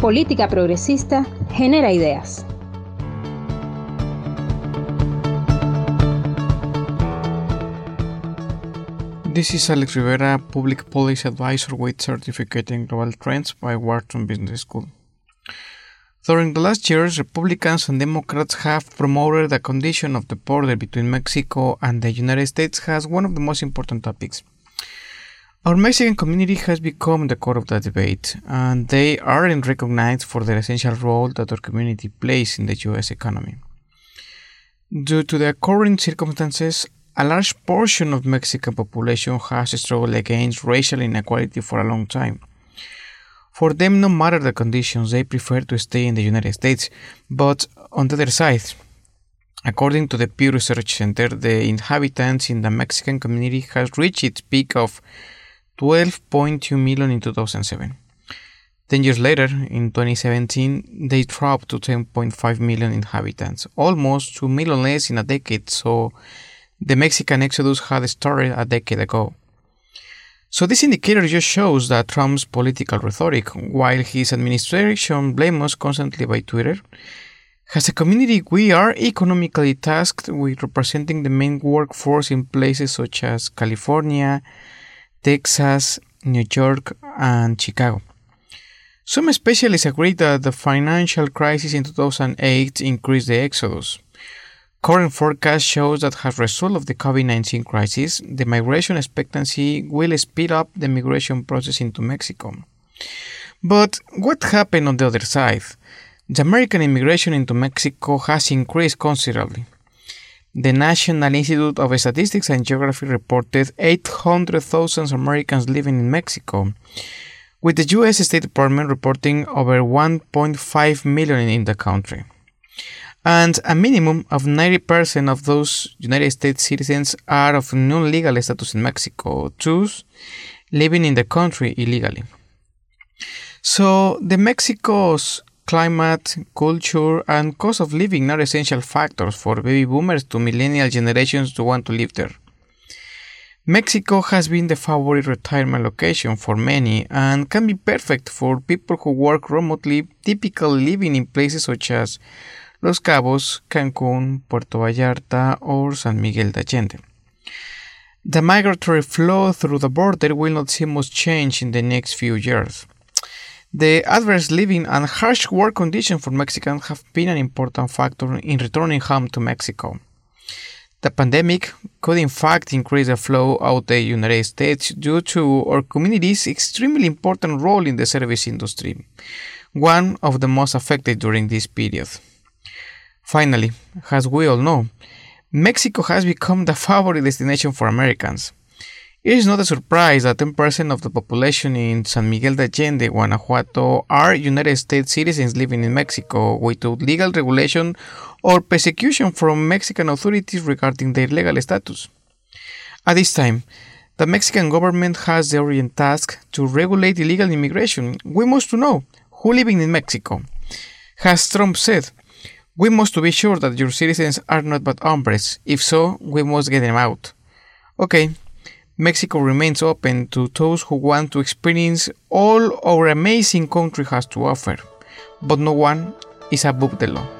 política progresista genera ideas. This is Alex Rivera, Public Policy Advisor with Certificate in Global Trends by Wharton Business School. During the last years, Republicans and Democrats have promoted the condition of the border between Mexico and the United States as one of the most important topics. Our Mexican community has become the core of the debate, and they aren't recognized for the essential role that our community plays in the US economy. Due to the current circumstances, a large portion of Mexican population has struggled against racial inequality for a long time. For them, no matter the conditions, they prefer to stay in the United States. But on the other side, according to the Pew Research Center, the inhabitants in the Mexican community has reached its peak of 12.2 million in 2007. Ten years later, in 2017, they dropped to 10.5 million inhabitants, almost 2 million less in a decade, so the Mexican exodus had started a decade ago. So this indicator just shows that Trump's political rhetoric, while his administration blames us constantly by Twitter, as a community we are economically tasked with representing the main workforce in places such as California, Texas, New York, and Chicago. Some specialists agree that the financial crisis in 2008 increased the exodus. Current forecast shows that as a result of the COVID-19 crisis, the migration expectancy will speed up the migration process into Mexico. But what happened on the other side? The American immigration into Mexico has increased considerably. The National Institute of Statistics and Geography reported 800,000 Americans living in Mexico, with the US State Department reporting over 1.5 million in the country and a minimum of 90% of those United States citizens are of non-legal status in Mexico, thus living in the country illegally. So the Mexico's climate, culture, and cost of living are essential factors for baby boomers to millennial generations to want to live there. Mexico has been the favorite retirement location for many and can be perfect for people who work remotely, typically living in places such as Los Cabos, Cancún, Puerto Vallarta, or San Miguel de Allende. The migratory flow through the border will not see much change in the next few years. The adverse living and harsh work conditions for Mexicans have been an important factor in returning home to Mexico. The pandemic could in fact increase the flow out of the United States due to our community's extremely important role in the service industry, one of the most affected during this period. Finally, as we all know, Mexico has become the favorite destination for Americans. It is not a surprise that 10% of the population in San Miguel de Allende, Guanajuato, are United States citizens living in Mexico without legal regulation or persecution from Mexican authorities regarding their legal status. At this time, the Mexican government has the urgent task to regulate illegal immigration. We must know who living in Mexico. Has Trump said, we must be sure that your citizens are not bad hombres. If so, we must get them out. Okay, Mexico remains open to those who want to experience all our amazing country has to offer, but no one is above the law.